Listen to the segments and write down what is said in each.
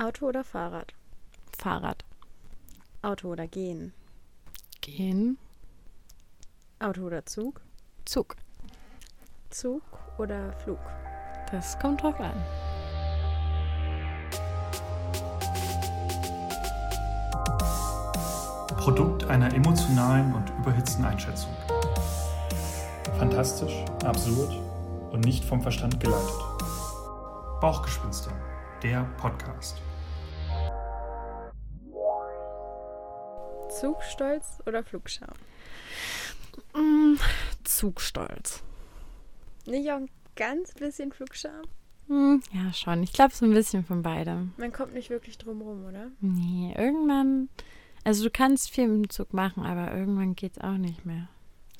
Auto oder Fahrrad? Fahrrad. Auto oder gehen? Gehen. Auto oder Zug? Zug. Zug oder Flug? Das kommt drauf an. Produkt einer emotionalen und überhitzten Einschätzung. Fantastisch, absurd und nicht vom Verstand geleitet. Bauchgespinste, der Podcast. Zugstolz oder Flugscham? Mm, Zugstolz. Nicht auch ein ganz bisschen Flugscham? Hm, ja, schon. Ich glaube, so ein bisschen von beidem. Man kommt nicht wirklich drum rum, oder? Nee, irgendwann. Also, du kannst viel im Zug machen, aber irgendwann geht's auch nicht mehr.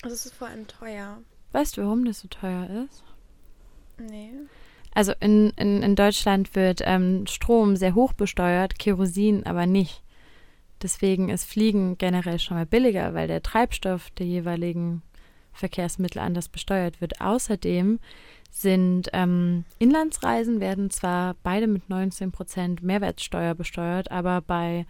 Also es ist vor allem teuer. Weißt du, warum das so teuer ist? Nee. Also, in, in, in Deutschland wird ähm, Strom sehr hoch besteuert, Kerosin aber nicht. Deswegen ist Fliegen generell schon mal billiger, weil der Treibstoff der jeweiligen Verkehrsmittel anders besteuert wird. Außerdem sind ähm, Inlandsreisen werden zwar beide mit 19 Prozent Mehrwertsteuer besteuert, aber bei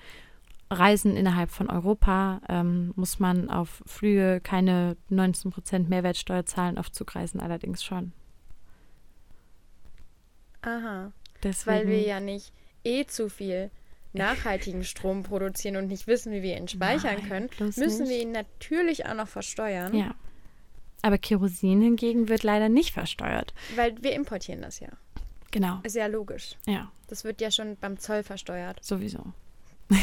Reisen innerhalb von Europa ähm, muss man auf Flüge keine 19 Prozent Mehrwertsteuer zahlen, auf Zugreisen allerdings schon. Aha. Deswegen, Weil wir ja nicht eh zu viel nachhaltigen Strom produzieren und nicht wissen, wie wir ihn speichern Nein, können, müssen nicht. wir ihn natürlich auch noch versteuern. Ja. Aber Kerosin hingegen wird leider nicht versteuert. Weil wir importieren das ja. Genau. Ist ja logisch. Ja, Das wird ja schon beim Zoll versteuert. sowieso.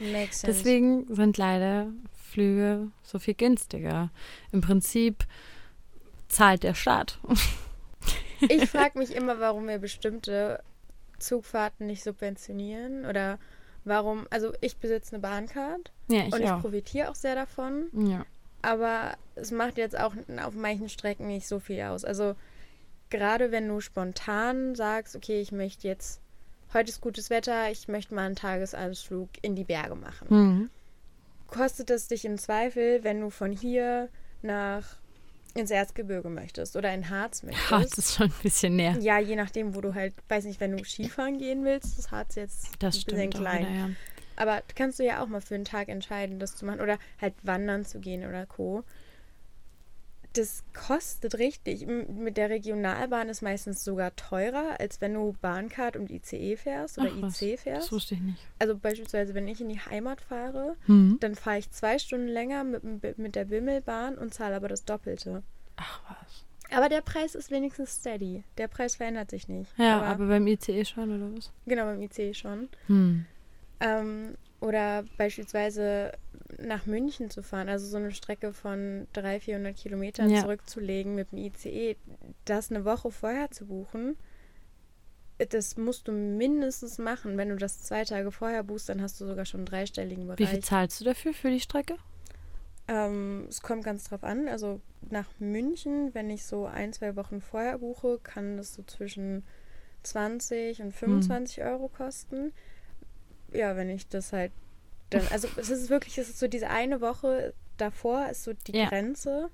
Makes sense. Deswegen sind leider Flüge so viel günstiger. Im Prinzip zahlt der Staat. Ich frage mich immer, warum wir bestimmte Zugfahrten nicht subventionieren oder warum, also ich besitze eine Bahncard Ja, ich und ich auch. profitiere auch sehr davon, Ja. aber es macht jetzt auch auf manchen Strecken nicht so viel aus. Also gerade wenn du spontan sagst, okay, ich möchte jetzt, heute ist gutes Wetter, ich möchte mal einen Tagesausflug in die Berge machen. Mhm. Kostet es dich im Zweifel, wenn du von hier nach ins Erzgebirge möchtest oder in Harz möchtest? Das ist schon ein bisschen näher. Ja, je nachdem, wo du halt, weiß nicht, wenn du Skifahren gehen willst, ist Harz jetzt Das ein bisschen klein. wieder, ja. Aber kannst du ja auch mal für einen Tag entscheiden, das zu machen oder halt wandern zu gehen oder Co. Das kostet richtig. Mit der Regionalbahn ist meistens sogar teurer, als wenn du Bahncard und ICE fährst oder Ach, was. IC Das fährst. wusste ich nicht. Also beispielsweise, wenn ich in die Heimat fahre, Mhm. dann fahre ich zwei Stunden länger mit, mit der Bimmelbahn und zahle aber das Doppelte. Ach was. Aber der Preis ist wenigstens steady. Der Preis verändert sich nicht. Ja, aber, beim ICE schon, oder was? genau beim ICE schon. Hm. Ähm, oder beispielsweise nach München zu fahren, also so eine Strecke von 300, 400 Kilometern Ja. zurückzulegen mit dem ICE, das eine Woche vorher zu buchen, das musst du mindestens machen. Wenn du das zwei Tage vorher buchst, dann hast du sogar schon einen dreistelligen Wie viel Bereich. zahlst du dafür, für die Strecke? Ähm, es kommt ganz drauf an. Also nach München, wenn ich so ein, zwei Wochen vorher buche, kann das so zwischen 20 und 25 Euro kosten. Ja, wenn ich das halt dann, also es ist wirklich, es ist so diese eine Woche davor ist so die Ja. Grenze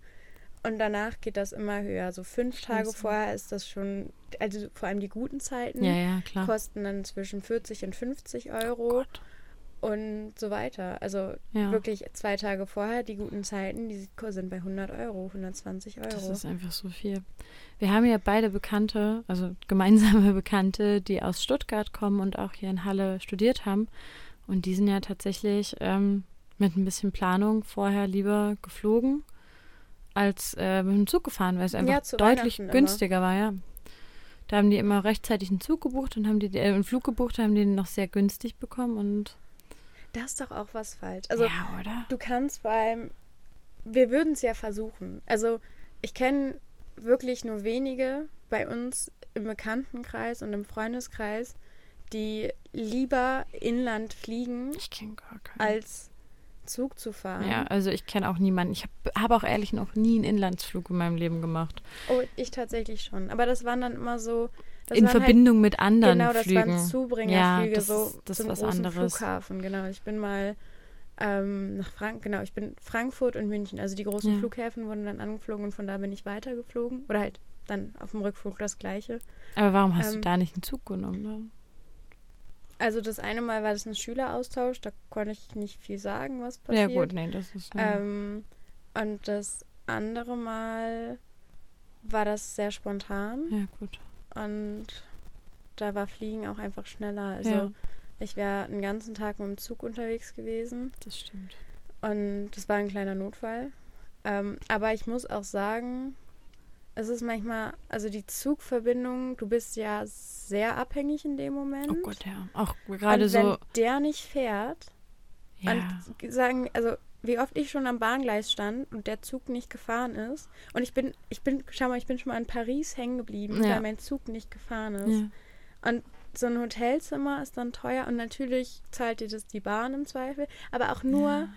und danach geht das immer höher. So fünf Tage Scheiße. vorher ist das schon, also vor allem die guten Zeiten Ja, ja, klar. kosten dann zwischen 40 und 50 Oh Euro Gott. und so weiter. Also wirklich zwei Tage vorher, die guten Zeiten, die sind bei 100 Euro, 120 Euro. Das ist einfach so viel. Wir haben ja beide Bekannte, also gemeinsame Bekannte, die aus Stuttgart kommen und auch hier in Halle studiert haben. Und die sind ja tatsächlich ähm, mit ein bisschen Planung vorher lieber geflogen als äh, mit dem Zug gefahren, weil es einfach Ja, deutlich günstiger war, ja. Da haben die immer rechtzeitig einen Zug gebucht und haben die äh, einen Flug gebucht, haben den noch sehr günstig bekommen und da ist doch auch was falsch. Also ja, oder? du kannst beim, wir würden es ja versuchen. Also ich kenne wirklich nur wenige bei uns im Bekanntenkreis und im Freundeskreis, die lieber inland fliegen, als Zug zu fahren. Ja, also ich kenne auch niemanden. Ich habe hab auch ehrlich noch nie einen Inlandsflug in meinem Leben gemacht. Oh, ich tatsächlich schon. Aber das waren dann immer so. In halt Verbindung mit anderen Genau, das Flügen. waren Zubringerflüge, Ja, das so das zum was großen anderes. Flughafen, genau. Ich bin mal ähm, nach Frank, genau, ich bin Frankfurt und München, also die großen Ja. Flughäfen wurden dann angeflogen und von da bin ich weitergeflogen. Oder halt dann auf dem Rückflug das gleiche. Aber warum hast du Ähm, da nicht einen Zug genommen? Ne? Also das eine Mal war das ein Schüleraustausch, da konnte ich nicht viel sagen, was passiert. Ja gut, nee, das ist... Ähm, und das andere Mal war das sehr spontan. ja, gut. Und da war Fliegen auch einfach schneller. Also Ja. ich wäre einen ganzen Tag mit dem Zug unterwegs gewesen. Das stimmt. Und das war ein kleiner Notfall. Ähm, aber ich muss auch sagen, es ist manchmal, also die Zugverbindung, du bist ja sehr abhängig in dem Moment. Oh Gott, ja. Auch gerade und wenn so... der nicht fährt, Ja. und sagen, also wie oft ich schon am Bahngleis stand und der Zug nicht gefahren ist. Und ich bin, ich bin, schau mal, ich bin schon mal in Paris hängen geblieben, Ja. weil mein Zug nicht gefahren ist. ja. Und so ein Hotelzimmer ist dann teuer und natürlich zahlt dir das die Bahn im Zweifel, aber auch nur Ja.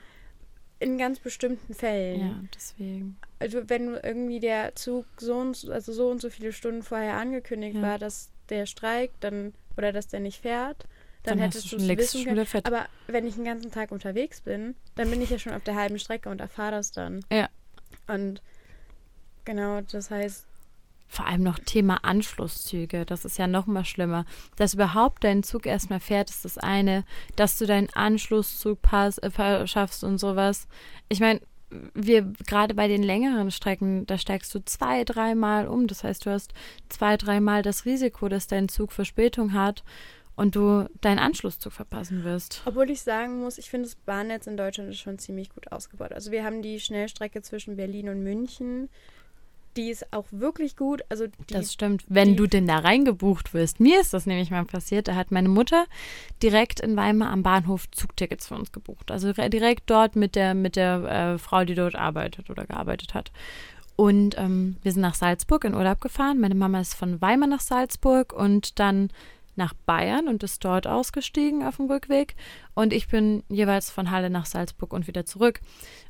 In ganz bestimmten Fällen. Ja, deswegen. Also wenn irgendwie der Zug so und so, also so und so viele Stunden vorher angekündigt Ja. war, dass der streikt, dann oder dass der nicht fährt, dann, Dann hättest du es wissen können. Aber wenn ich den ganzen Tag unterwegs bin, dann bin ich ja schon auf der halben Strecke und erfahre das dann. Ja. Und genau, das heißt, Vor allem noch Thema Anschlusszüge. Das ist ja noch mal schlimmer. Dass überhaupt dein Zug erstmal fährt, ist das eine. Dass du deinen Anschlusszug pass, äh, schaffst und sowas. Ich meine, wir gerade bei den längeren Strecken, da steigst du zwei, dreimal um. Das heißt, du hast zwei, dreimal das Risiko, dass dein Zug Verspätung hat und du deinen Anschlusszug verpassen wirst. obwohl ich sagen muss, ich finde das Bahnnetz in Deutschland ist schon ziemlich gut ausgebaut. Also wir haben die Schnellstrecke zwischen Berlin und München. Die ist auch wirklich gut. Also die, Das stimmt, wenn du denn da reingebucht wirst. Mir ist das nämlich mal passiert. Da hat meine Mutter direkt in Weimar am Bahnhof Zugtickets für uns gebucht. Also re- direkt dort mit der, mit der äh, Frau, die dort arbeitet oder gearbeitet hat. Und ähm, wir sind nach Salzburg in Urlaub gefahren. Meine Mama ist von Weimar nach Salzburg und dann nach Bayern und ist dort ausgestiegen auf dem Rückweg. Und ich bin jeweils von Halle nach Salzburg und wieder zurück.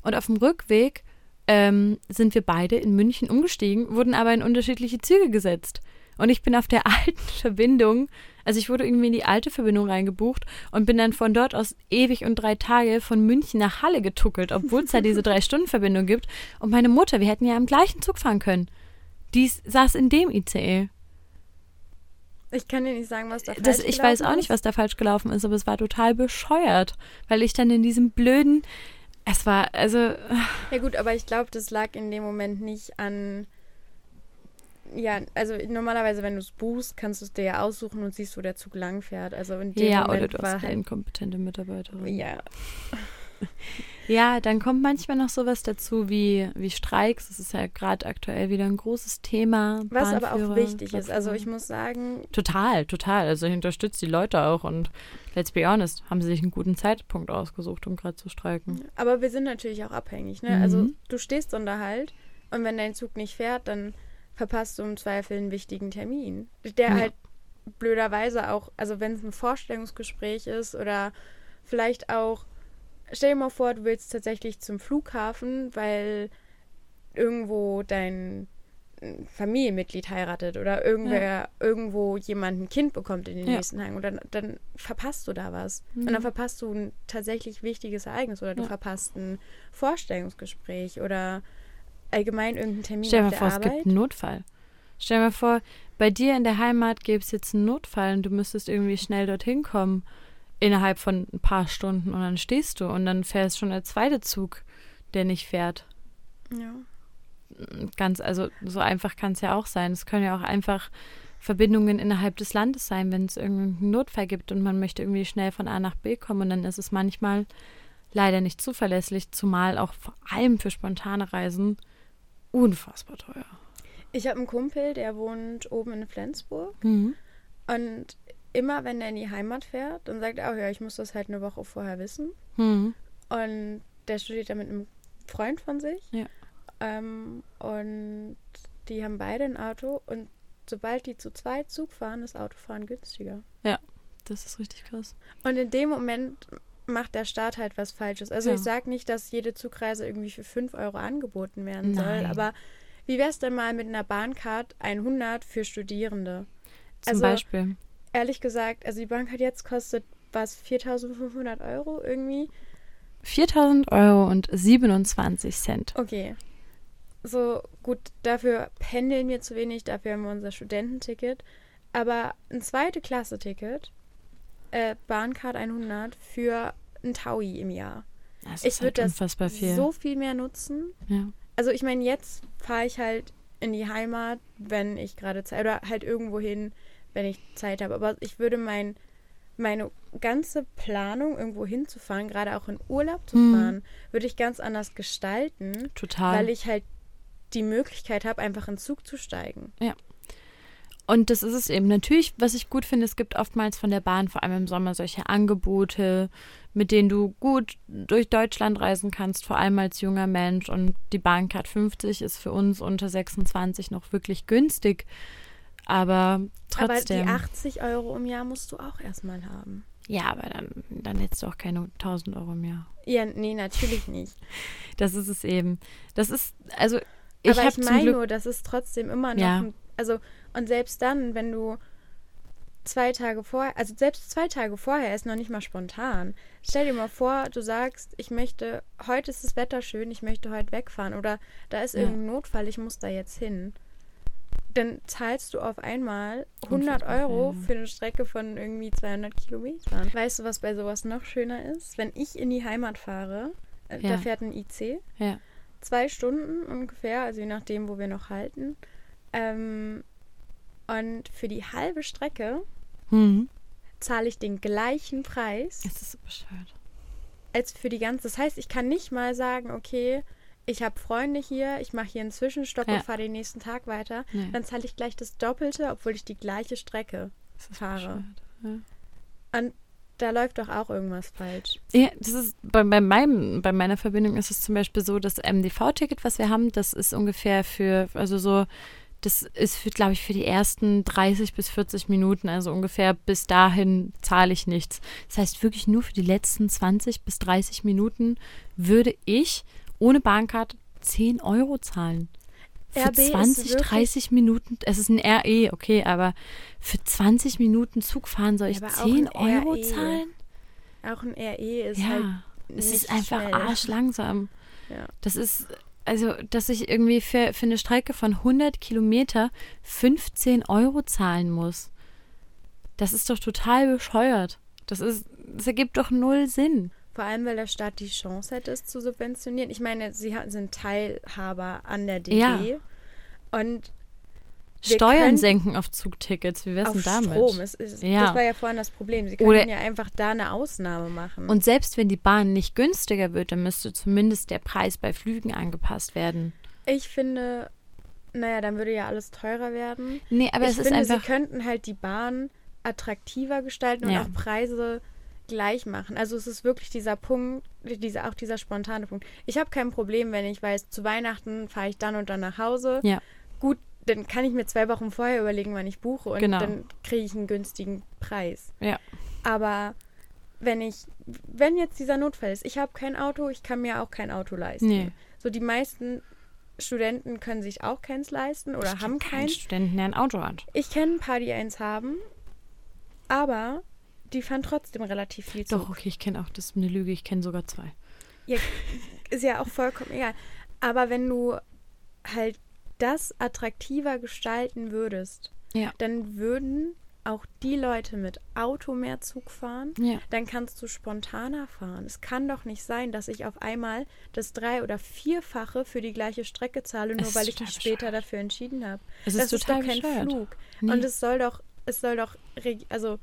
Und auf dem Rückweg ähm, sind wir beide in München umgestiegen, wurden aber in unterschiedliche Züge gesetzt. Und ich bin auf der alten Verbindung, also ich wurde irgendwie in die alte Verbindung reingebucht und bin dann von dort aus ewig und drei Tage von München nach Halle getuckelt, obwohl es da diese Drei-Stunden-Verbindung gibt. Und meine Mutter, wir hätten ja im gleichen Zug fahren können. Die saß in dem ICE. ich kann dir nicht sagen, was da Das, falsch ich weiß auch nicht, ist. was da falsch gelaufen ist, aber es war total bescheuert, weil ich dann in diesem blöden, es war, also, Ja gut, aber ich glaube, das lag in dem Moment nicht an. Ja, also normalerweise, wenn du es buchst, kannst du es dir ja aussuchen und siehst, wo der Zug lang fährt. Also in dem ja, Moment oder du war hast eine halt. inkompetente Mitarbeiterin. Ja, Ja, dann kommt manchmal noch sowas dazu wie, wie Streiks. Das ist ja gerade aktuell wieder ein großes Thema. was aber auch wichtig ist. Also ich muss sagen, Total, total. Also ich unterstütze die Leute auch und let's be honest, haben sie sich einen guten Zeitpunkt ausgesucht, um gerade zu streiken. aber wir sind natürlich auch abhängig. Ne? Also Mhm. du stehst unter Halt und wenn dein Zug nicht fährt, dann verpasst du im Zweifel einen wichtigen Termin. Der Ja. halt blöderweise auch, also wenn es ein Vorstellungsgespräch ist oder vielleicht auch, stell dir mal vor, du willst tatsächlich zum Flughafen, weil irgendwo dein Familienmitglied heiratet oder irgendwer irgendwo jemand ein Kind bekommt in den Ja. nächsten Tagen und dann, dann verpasst du da was. Mhm. Und dann verpasst du ein tatsächlich wichtiges Ereignis oder du Ja. verpasst ein Vorstellungsgespräch oder allgemein irgendeinen Termin Stell dir mal vor, es Arbeit. gibt einen Notfall. Stell dir mal vor, bei dir in der Heimat gäbe es jetzt einen Notfall und du müsstest irgendwie schnell dorthin kommen innerhalb von ein paar Stunden und dann stehst du und dann fährst schon der zweite Zug, der nicht fährt. ja. ganz, also so einfach kann es ja auch sein. Es können ja auch einfach Verbindungen innerhalb des Landes sein, wenn es irgendeinen Notfall gibt und man möchte irgendwie schnell von A nach B kommen und dann ist es manchmal leider nicht zuverlässig, zumal auch vor allem für spontane Reisen unfassbar teuer. Ich habe einen Kumpel, der wohnt oben in Flensburg Mhm. und immer wenn er in die Heimat fährt, dann sagt er auch, ja, ich muss das halt eine Woche vorher wissen. Mhm. Und der studiert da mit einem Freund von sich. Ja. Ähm, und die haben beide ein Auto und sobald die zu zweit Zug fahren, ist Autofahren günstiger. Das ist richtig krass. Und in dem Moment macht der Staat halt was Falsches. Also Ja. ich sage nicht, dass jede Zugreise irgendwie für 5 Euro angeboten werden soll, Nein. aber wie wär's denn mal mit einer Bahncard 100 für Studierende? Zum Also- Beispiel. Ehrlich gesagt, also die Bahncard jetzt kostet was 4.500 Euro irgendwie. 4.000 Euro und 27 Cent. Okay. So gut, dafür pendeln wir zu wenig, dafür haben wir unser Studententicket. Aber ein zweite Klasse-Ticket äh, Bahncard 100 für ein Taui im Jahr. Das Ich ist halt das viel. So viel mehr nutzen. ja. Also ich meine, jetzt fahre ich halt in die Heimat, wenn ich gerade Zeit oder halt irgendwo hin, wenn ich Zeit habe. Aber ich würde mein, meine ganze Planung, irgendwo hinzufahren, gerade auch in Urlaub zu Mhm. fahren, würde ich ganz anders gestalten, Total. weil ich halt die Möglichkeit habe, einfach in Zug zu steigen. Und das ist es eben. Natürlich, was ich gut finde, es gibt oftmals von der Bahn, vor allem im Sommer, solche Angebote, mit denen du gut durch Deutschland reisen kannst, vor allem als junger Mensch. Und die Bahncard 50 ist für uns unter 26 noch wirklich günstig. Aber trotzdem. Aber die 80 Euro im Jahr musst du auch erstmal haben. ja, aber dann, dann hättest du auch keine 1000 Euro mehr. Ja, nee, natürlich nicht. Das ist es eben. Das ist, also ich Aber ich meine nur, das ist trotzdem immer noch Ja. ein, also und selbst dann, wenn du zwei Tage vorher, also selbst zwei Tage vorher ist noch nicht mal spontan. Stell dir mal vor, du sagst, ich möchte, heute ist das Wetter schön, ich möchte heute wegfahren oder da ist Ja. irgendein Notfall, ich muss da jetzt hin. Dann zahlst du auf einmal 100 Unfassbar Euro für eine Strecke von irgendwie 200 Kilometern. Weißt du, was bei sowas noch schöner ist? Wenn ich in die Heimat fahre, äh, Ja. da fährt ein IC, Ja. zwei Stunden ungefähr, also je nachdem, wo wir noch halten. Ähm, und für die halbe Strecke Hm. zahle ich den gleichen Preis Es ist so bescheuert. als für die ganze. Das heißt, ich kann nicht mal sagen, okay, ich habe Freunde hier, ich mache hier einen Zwischenstopp Ja. und fahre den nächsten Tag weiter. Nee. Dann zahle ich gleich das Doppelte, obwohl ich die gleiche Strecke fahre. bescheuert. Und da läuft doch auch irgendwas falsch. Ja, das ist bei, bei, meinem, bei meiner Verbindung ist es zum Beispiel so, das MDV-Ticket, was wir haben, das ist ungefähr für, also so, das ist für, glaube ich, für die ersten 30 bis 40 Minuten, also ungefähr bis dahin zahle ich nichts. Das heißt, wirklich nur für die letzten 20 bis 30 Minuten würde ich ohne Bahncard 10 Euro zahlen. Für RB ist 20, wirklich- 30 Minuten, es ist ein RE, okay, aber für 20 Minuten Zug fahren soll ich auch 10 ein Euro RE. zahlen? Auch ein RE ist ja. halt. Es ist einfach schnell. arschlangsam. Ja. Das ist, also, dass ich irgendwie für, für eine Strecke von 100 Kilometer 15 Euro zahlen muss. Das ist doch total bescheuert. Das ist, das ergibt doch null Sinn. Vor allem, weil der Staat die Chance hätte, es zu subventionieren. Ich meine, sie sind Teilhaber an der DB. Ja. Und Steuern senken auf Zugtickets. Wie wär's denn damit? Strom. Es ist, Ja. Das war ja vorhin das Problem. Sie können Oder- ja einfach da eine Ausnahme machen. Und selbst wenn die Bahn nicht günstiger wird, dann müsste zumindest der Preis bei Flügen angepasst werden. ich finde, naja, dann würde ja alles teurer werden. Nee, aber ich es ist finde, einfach. sie könnten halt die Bahn attraktiver gestalten und Ja. auch Preise gleich machen. Also es ist wirklich dieser Punkt, dieser, auch dieser spontane Punkt. Ich habe kein Problem, wenn ich weiß, zu Weihnachten fahre ich dann und dann nach Hause. Ja. Gut, dann kann ich mir zwei Wochen vorher überlegen, wann ich buche und Genau. dann kriege ich einen günstigen Preis. Ja. Aber wenn ich, wenn jetzt dieser Notfall ist, ich habe kein Auto, ich kann mir auch kein Auto leisten. Nee. So die meisten Studenten können sich auch keins leisten oder Ich haben keinen keins. Studenten, der ein Auto hat. Ich kenne ein paar, die eins haben, aber die fahren trotzdem relativ viel Zug. Doch, okay, ich kenne auch, das ist eine Lüge, ich kenne sogar zwei. Ja, ist ja auch vollkommen egal. Aber wenn du halt das attraktiver gestalten würdest, Ja. dann würden auch die Leute mit Auto mehr Zug fahren. Ja. Dann kannst du spontaner fahren. Es kann doch nicht sein, dass ich auf einmal das drei- oder vierfache für die gleiche Strecke zahle, nur weil ich mich später bescheuert. dafür entschieden habe. Es das ist ist total doch kein bescheuert. Flug. Nee. Und es soll doch, es soll doch, also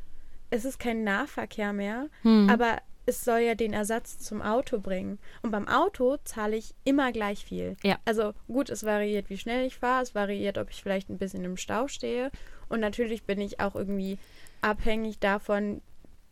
es ist kein Nahverkehr mehr, Hm. aber es soll ja den Ersatz zum Auto bringen. Und beim Auto zahle ich immer gleich viel. Ja. Also gut, es variiert, wie schnell ich fahre, es variiert, ob ich vielleicht ein bisschen im Stau stehe. Und natürlich bin ich auch irgendwie abhängig davon,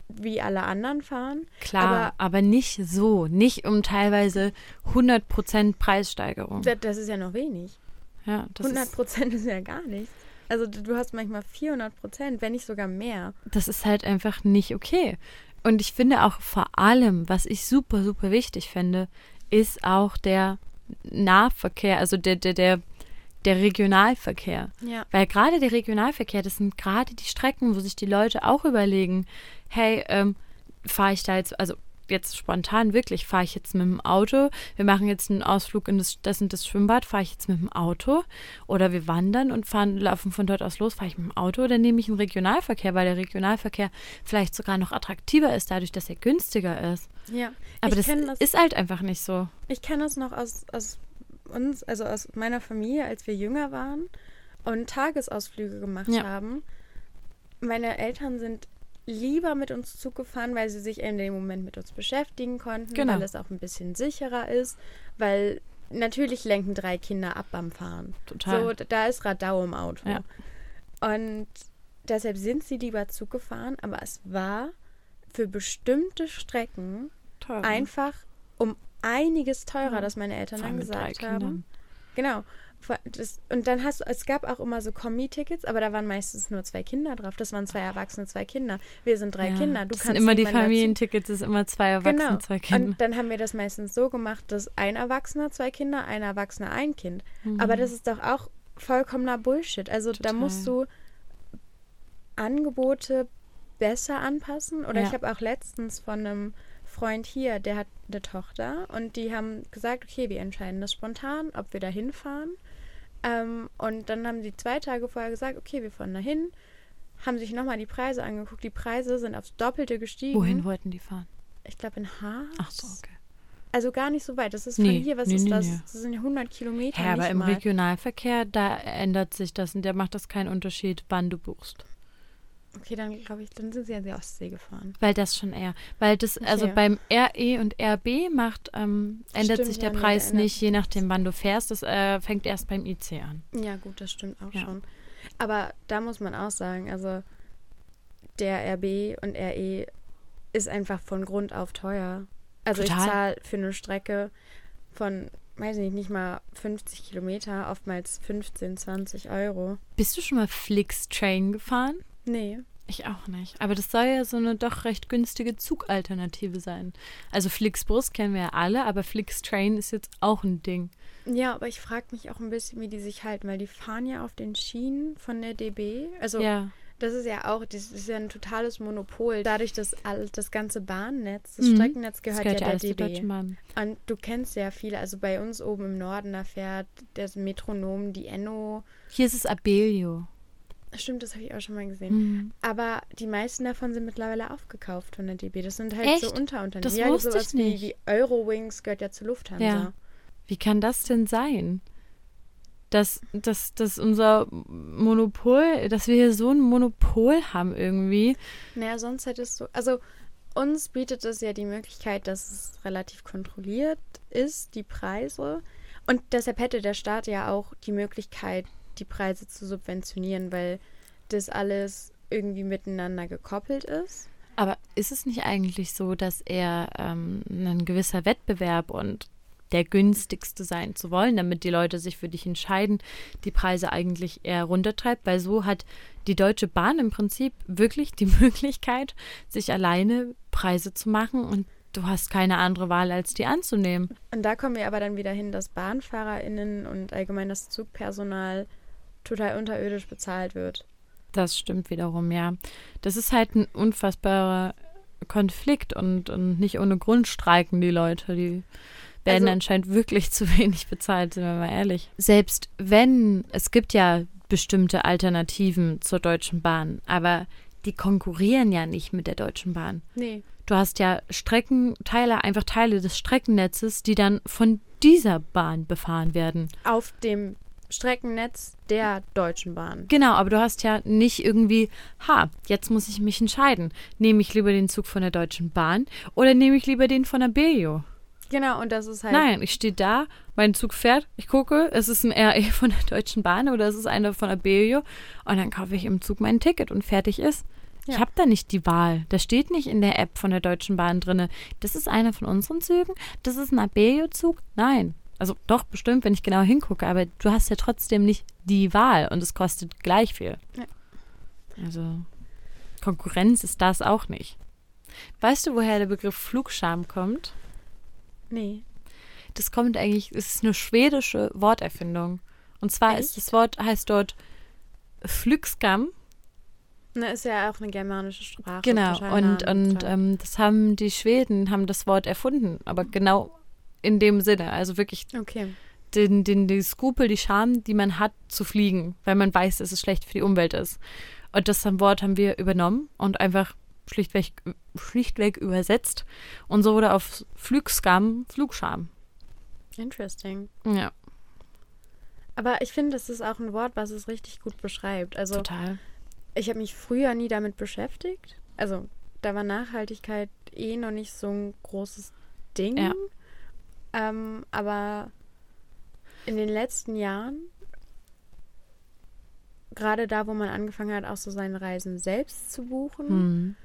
wie alle anderen fahren. Klar, aber, aber- nicht so. Nicht um teilweise 100% Preissteigerung. Das, das ist ja noch wenig. Ja, das 100 ist, Prozent ist ja gar nichts. Also du hast manchmal 400 Prozent, wenn nicht sogar mehr. das ist halt einfach nicht okay. Und ich finde auch vor allem, was ich super, super wichtig finde, ist auch der Nahverkehr, also der, der, der, der Regionalverkehr. Ja. Weil gerade der Regionalverkehr, das sind gerade die Strecken, wo sich die Leute auch überlegen, hey, ähm, fahre ich da jetzt, also jetzt spontan wirklich, fahre ich jetzt mit dem Auto, wir machen jetzt einen Ausflug in das, das und das Schwimmbad, fahre ich jetzt mit dem Auto oder wir wandern und fahren, laufen von dort aus los, fahre ich mit dem Auto oder nehme ich einen Regionalverkehr, weil der Regionalverkehr vielleicht sogar noch attraktiver ist, dadurch, dass er günstiger ist. Ja. Aber das, das- ist halt einfach nicht so. Ich kenne das noch aus, aus uns, also aus meiner Familie, als wir jünger waren und Tagesausflüge gemacht Ja. haben. Meine Eltern sind lieber mit uns Zug gefahren, weil sie sich in dem Moment mit uns beschäftigen konnten, Genau. weil es auch ein bisschen sicherer ist, weil natürlich lenken drei Kinder ab beim Fahren. Total. So, da ist Radau im Auto. Ja. Und deshalb sind sie lieber Zug gefahren, aber es war für bestimmte Strecken Teurer. einfach um einiges teurer, Ja. dass meine Eltern dann gesagt haben. Kindern. Genau. Das, und dann hast du, es gab auch immer so Kombi-Tickets, aber da waren meistens nur zwei Kinder drauf. Das waren zwei Erwachsene, zwei Kinder. Wir sind drei Ja, Kinder. Du das kannst sind immer die Familientickets, das ist immer zwei Erwachsene, Genau. zwei Kinder. Und dann haben wir das meistens so gemacht, dass ein Erwachsener zwei Kinder, ein Erwachsener ein Kind. Aber das ist doch auch vollkommener Bullshit. Also da Total. musst du Angebote besser anpassen. Oder Ja. ich habe auch letztens von einem Freund hier, der hat eine Tochter und die haben gesagt, okay, wir entscheiden das spontan, ob wir da hinfahren. Ähm, und dann haben sie zwei Tage vorher gesagt, okay, wir fahren dahin, haben sich nochmal die Preise angeguckt. Die Preise sind aufs Doppelte gestiegen. Wohin wollten die fahren? Ich glaube in Harz. Ach so, okay. Also gar nicht so weit. Das ist Nee, von hier, was nee, ist nee, das? nee. Das sind 100 Kilometer. Ja, aber im mal. Regionalverkehr, da ändert sich das und der macht das keinen Unterschied, wann du buchst. Okay, dann glaube ich, dann sind sie an die Ostsee gefahren. Weil das schon eher, weil das, also Okay. beim RE und RB macht, ähm, ändert Stimmt, sich der ja, Preis der nicht, je nachdem, wann du fährst. Das äh, fängt erst beim IC an. Ja, gut, das stimmt auch Ja. schon. Aber da muss man auch sagen, also der RB und RE ist einfach von Grund auf teuer. Also ich Total. zahle für eine Strecke von, weiß nicht, nicht mal 50 Kilometer, oftmals 15, 20 Euro. Bist du schon mal Flix-Train gefahren? Nee. Ich auch nicht. Aber das soll ja so eine doch recht günstige Zugalternative sein. Also Flixbus kennen wir ja alle, aber Flix-Train ist jetzt auch ein Ding. Ja, aber ich frage mich auch ein bisschen, wie die sich halten, weil die fahren ja auf den Schienen von der DB. Also ja. Das ist ja auch, das ist ja ein totales Monopol. Dadurch, dass all, das ganze Bahnnetz, das Mhm. Streckennetz Das gehört, gehört ja ja der DB. Und du kennst ja viele, also bei uns oben im Norden, da fährt das Metronom, die Enno. Hier ist es Abellio. Stimmt, das habe ich auch schon mal gesehen. Mhm. Aber die meisten davon sind mittlerweile aufgekauft von der DB. Das sind halt so Echt? Unterunternehmen. Das ja, wusste sowas ich nicht. Wie, wie Eurowings gehört ja zu Lufthansa. Ja. Wie kann das denn sein? Dass, dass, dass unser Monopol, dass wir hier so ein Monopol haben irgendwie. Naja, sonst hättest du, also uns bietet es ja die Möglichkeit, dass es relativ kontrolliert ist, die Preise. Und deshalb hätte der Staat ja auch die Möglichkeit, die Preise zu subventionieren, weil das alles irgendwie miteinander gekoppelt ist. Aber ist es nicht eigentlich so, dass er ähm, ein gewisser Wettbewerb und der günstigste sein zu wollen, damit die Leute sich für dich entscheiden, die Preise eigentlich eher runtertreibt, weil so hat die Deutsche Bahn im Prinzip wirklich die Möglichkeit, sich alleine Preise zu machen und du hast keine andere Wahl, als die anzunehmen. Und da kommen wir aber dann wieder hin, dass BahnfahrerInnen und allgemein das Zugpersonal total unterirdisch bezahlt wird. Das stimmt wiederum, ja. Das ist halt ein unfassbarer Konflikt und, und nicht ohne Grund streiken die Leute. Die werden Also- anscheinend wirklich zu wenig bezahlt, sind wir mal ehrlich. Selbst wenn, es gibt ja bestimmte Alternativen zur Deutschen Bahn, aber die konkurrieren ja nicht mit der Deutschen Bahn. Nee. Du hast ja Streckenteile, einfach Teile des Streckennetzes, die dann von dieser Bahn befahren werden. Auf dem Streckennetz der Deutschen Bahn. Genau, aber du hast ja nicht irgendwie, ha, jetzt muss ich mich entscheiden. Nehme ich lieber den Zug von der Deutschen Bahn oder nehme ich lieber den von der Belio? Genau, und das ist halt. Nein, ich stehe da, mein Zug fährt, ich gucke, es ist ein RE von der Deutschen Bahn oder es ist einer von der Belio und dann kaufe ich im Zug mein Ticket und fertig ist. Ich Ja. habe da nicht die Wahl. Das steht nicht in der App von der Deutschen Bahn drinne. Das ist einer von unseren Zügen. Das ist ein Abellio-Zug. Nein. Also doch, bestimmt, wenn ich genau hingucke. Aber du hast ja trotzdem nicht die Wahl und es kostet gleich viel. Ja. Also Konkurrenz ist das auch nicht. Weißt du, woher der Begriff Flugscham kommt? Nee. Das kommt eigentlich, es ist eine schwedische Worterfindung. Und zwar ist Echt? das Wort, heißt dort Flygskam Na, ist ja auch eine germanische Sprache. Genau, und, und ähm, das haben die Schweden, haben das Wort erfunden, aber genau in dem Sinne, also wirklich okay. den, den, die Skrupel, die Scham, die man hat, zu fliegen, weil man weiß, dass es schlecht für die Umwelt ist. Und das Wort haben wir übernommen und einfach schlichtweg, schlichtweg übersetzt. Und so wurde auf Flugskam Flugscham. Interesting. Ja, Aber ich finde, das ist auch ein Wort, was es richtig gut beschreibt. Also total. ich habe mich früher nie damit beschäftigt. Also da war Nachhaltigkeit eh noch nicht so ein großes Ding. Ja. Ähm, aber in den letzten Jahren, gerade da, wo man angefangen hat, auch so seine Reisen selbst zu buchen, Hm.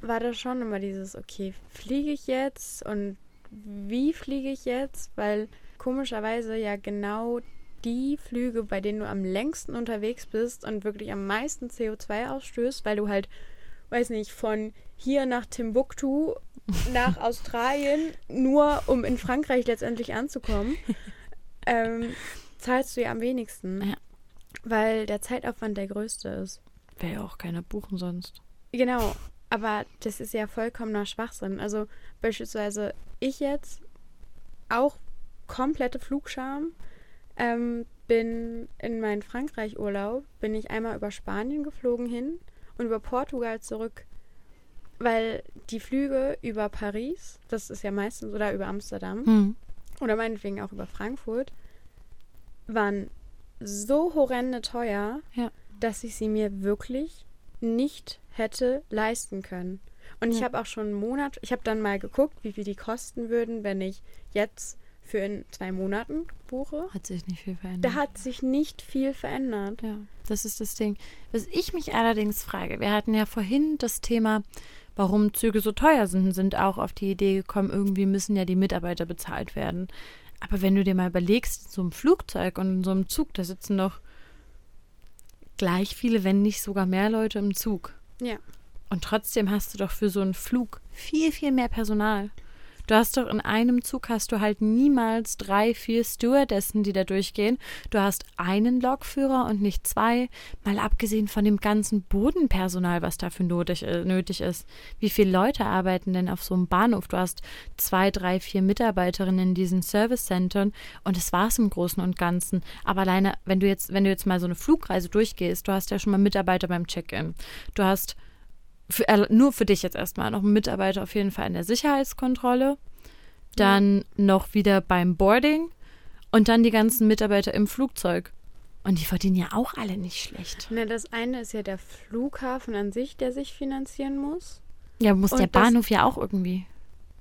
war das schon immer dieses, okay, fliege ich jetzt und wie fliege ich jetzt? Weil komischerweise ja genau die Flüge, bei denen du am längsten unterwegs bist und wirklich am meisten CO2 ausstößt, weil du halt, weiß nicht, von hier nach Timbuktu nach Australien, nur um in Frankreich letztendlich anzukommen, ähm, zahlst du ja am wenigsten. Ja. Weil der Zeitaufwand der größte ist. Wäre ja auch keiner buchen sonst. Genau, aber das ist ja vollkommener Schwachsinn. Also beispielsweise ich jetzt auch komplette Flugscham. Ähm, bin in meinen Frankreich-Urlaub, bin ich einmal über Spanien geflogen hin und über Portugal zurück, weil die Flüge über Paris, das ist ja meistens, oder über Amsterdam, Hm. oder meinetwegen auch über Frankfurt, waren so horrende teuer, Ja. dass ich sie mir wirklich nicht hätte leisten können. Und ich Ja. habe auch schon einen Monat, ich habe dann mal geguckt, wie viel die kosten würden, wenn ich jetzt für in zwei Monaten buche. Hat sich nicht viel verändert. Da hat sich nicht viel verändert. Ja, das ist das Ding. Was ich mich allerdings frage, wir hatten ja vorhin das Thema, warum Züge so teuer sind, sind auch auf die Idee gekommen, irgendwie müssen ja die Mitarbeiter bezahlt werden. Aber wenn du dir mal überlegst, in so einem Flugzeug und in so einem Zug, da sitzen doch gleich viele, wenn nicht sogar mehr Leute im Zug. Ja. Und trotzdem hast du doch für so einen Flug viel, viel mehr Personal. Du hast doch in einem Zug hast du halt niemals drei, vier Stewardessen, die da durchgehen. Du hast einen Lokführer und nicht zwei. Mal abgesehen von dem ganzen Bodenpersonal, was dafür nötig, äh, nötig ist. Wie viele Leute arbeiten denn auf so einem Bahnhof? Du hast zwei, drei, vier Mitarbeiterinnen in diesen Service-Centern und das war's im Großen und Ganzen. Aber alleine, wenn du jetzt, wenn du jetzt mal so eine Flugreise durchgehst, du hast ja schon mal Mitarbeiter beim Check-in. Du hast für, äh, nur für dich jetzt erstmal noch ein Mitarbeiter auf jeden Fall in der Sicherheitskontrolle, dann noch wieder beim Boarding und dann die ganzen Mitarbeiter im Flugzeug. Und die verdienen ja auch alle nicht schlecht. Na, das eine ist ja der Flughafen an sich, der sich finanzieren muss. Ja, muss Und der das- Bahnhof ja auch irgendwie.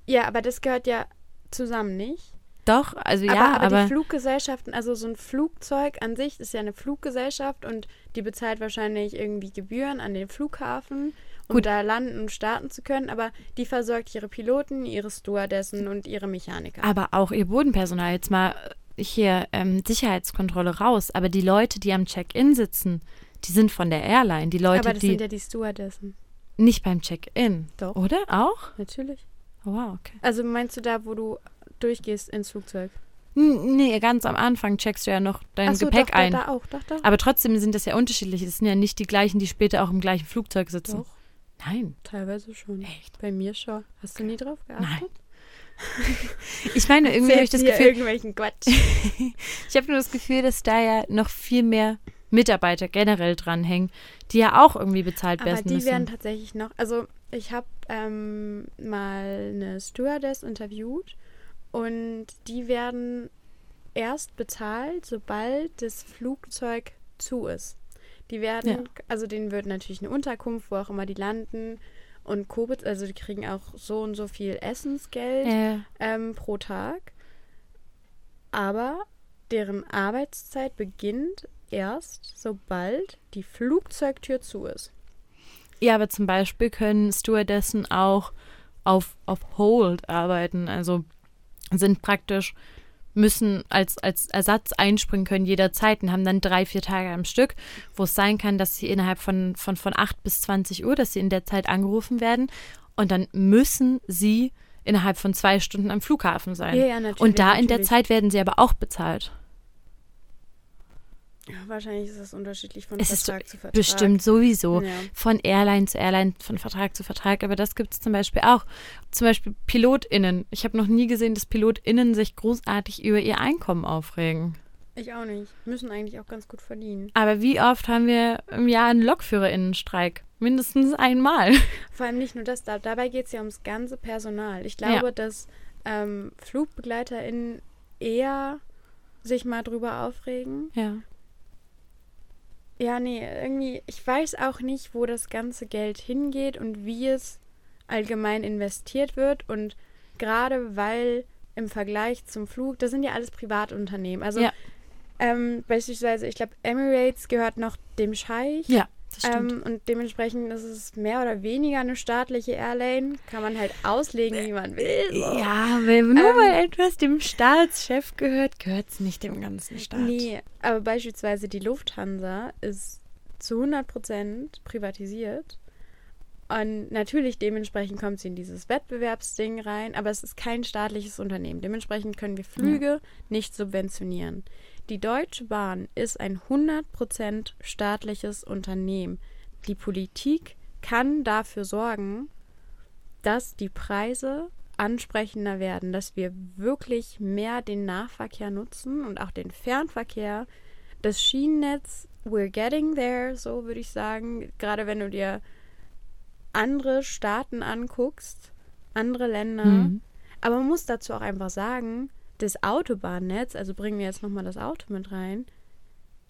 Ja, aber das gehört ja zusammen, nicht? Doch, also ja, aber, aber, aber, die Fluggesellschaften, also so ein Flugzeug an sich ist ja eine Fluggesellschaft und die bezahlt wahrscheinlich irgendwie Gebühren an den Flughafen, um Gut. da landen und starten zu können, aber die versorgt ihre Piloten, ihre Stewardessen und ihre Mechaniker. aber auch ihr Bodenpersonal jetzt mal hier ähm, Sicherheitskontrolle raus. Aber die Leute, die am Check-in sitzen, die sind von der Airline. Die Leute, aber das die sind ja die Stewardessen. nicht beim Check-in. Doch. Oder auch? Natürlich. Oh, wow, okay. Also meinst du da, wo du durchgehst ins Flugzeug? Nee, ganz am Anfang checkst du ja noch dein so, Gepäck doch, ein. Da, da auch, doch, doch. Aber trotzdem sind das ja unterschiedliche. Das sind ja nicht die gleichen, die später auch im gleichen Flugzeug sitzen. Doch, Nein. teilweise schon. Echt? Bei mir schon. Hast du nie drauf geachtet? Nein. Ich meine, irgendwie habe ich das Gefühl, irgendwelchen Quatsch. ich habe nur das Gefühl, dass da ja noch viel mehr Mitarbeiter generell dranhängen, die ja auch irgendwie bezahlt Aber werden die müssen. werden tatsächlich noch, also ich habe ähm, mal eine Stewardess interviewt und die werden erst bezahlt, sobald das Flugzeug zu ist. Die werden, Ja. also denen wird natürlich eine Unterkunft, wo auch immer die landen und Covid, also die kriegen auch so und so viel Essensgeld ja. ähm, pro Tag. Aber deren Arbeitszeit beginnt erst, sobald die Flugzeugtür zu ist. ja, aber zum Beispiel können Stewardessen auch auf, auf Hold arbeiten. Also sind praktisch, müssen als, als Ersatz einspringen können jederzeit und haben dann drei, vier Tage am Stück, wo es sein kann, dass sie innerhalb von, von, von 8 bis 20 Uhr, dass sie in der Zeit angerufen werden und dann müssen sie innerhalb von zwei Stunden am Flughafen sein. Ja, ja, natürlich, und da in der natürlich. Zeit werden sie aber auch bezahlt. Ja, wahrscheinlich ist das unterschiedlich von Es ist Vertrag zu Vertrag. bestimmt sowieso. Ja. Von Airline zu Airline, von Vertrag zu Vertrag. Aber das gibt es zum Beispiel auch. Zum Beispiel PilotInnen. Ich habe noch nie gesehen, dass PilotInnen sich großartig über ihr Einkommen aufregen. Ich auch nicht. Müssen eigentlich auch ganz gut verdienen. Aber wie oft haben wir im Jahr einen LokführerInnenstreik? Mindestens einmal. Vor allem nicht nur das, da, dabei geht es ja ums ganze Personal. Ich glaube, Ja. dass ähm, FlugbegleiterInnen eher sich mal drüber aufregen. Ja. Ja, nee, irgendwie, ich weiß auch nicht, wo das ganze Geld hingeht und wie es allgemein investiert wird. Und gerade weil im Vergleich zum Flug, das sind ja alles Privatunternehmen. Also Ja. ähm, beispielsweise, ich glaube, Emirates gehört noch dem Scheich. Ja. Ähm, und dementsprechend ist es mehr oder weniger eine staatliche Airline. Kann man halt auslegen, wie man will. So. ja, weil, nur Ähm, weil etwas dem Staatschef gehört, gehört es nicht dem ganzen Staat. Nee, aber beispielsweise die Lufthansa ist zu 100% privatisiert. Und natürlich dementsprechend kommt sie in dieses Wettbewerbsding rein, aber es ist kein staatliches Unternehmen. Dementsprechend können wir Flüge nicht subventionieren. Die Deutsche Bahn ist ein 100% staatliches Unternehmen. Die Politik kann dafür sorgen, dass die Preise ansprechender werden, dass wir wirklich mehr den Nahverkehr nutzen und auch den Fernverkehr. Das Schienennetz, we're getting there, so würde ich sagen. Gerade wenn du dir andere Staaten anguckst, andere Länder. Mhm. Aber man muss dazu auch einfach sagen, das Autobahnnetz, also bringen wir jetzt nochmal das Auto mit rein,